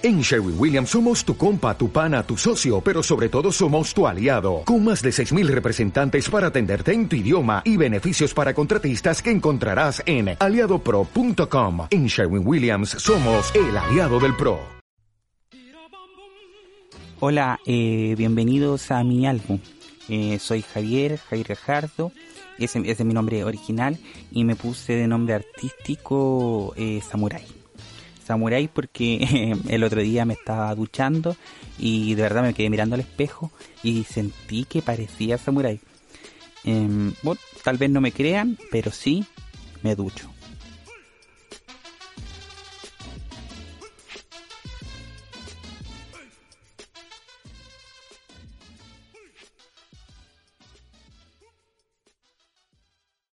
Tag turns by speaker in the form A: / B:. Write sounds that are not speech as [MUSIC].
A: En Sherwin Williams somos tu compa, tu pana, tu socio, pero sobre todo somos tu aliado, con más de 6.000 representantes para atenderte en tu idioma y beneficios para contratistas que encontrarás en aliadopro.com. En Sherwin Williams somos el aliado del PRO.
B: Hola, eh, bienvenidos a mi álbum. Eh, soy Javier, Javier Gajardo, ese, es mi nombre original y me puse de nombre artístico eh, Samurai samurai porque [LAUGHS] el otro día me estaba duchando y de verdad me quedé mirando al espejo y sentí que parecía samurai. Em, tal vez no me crean, pero sí me ducho.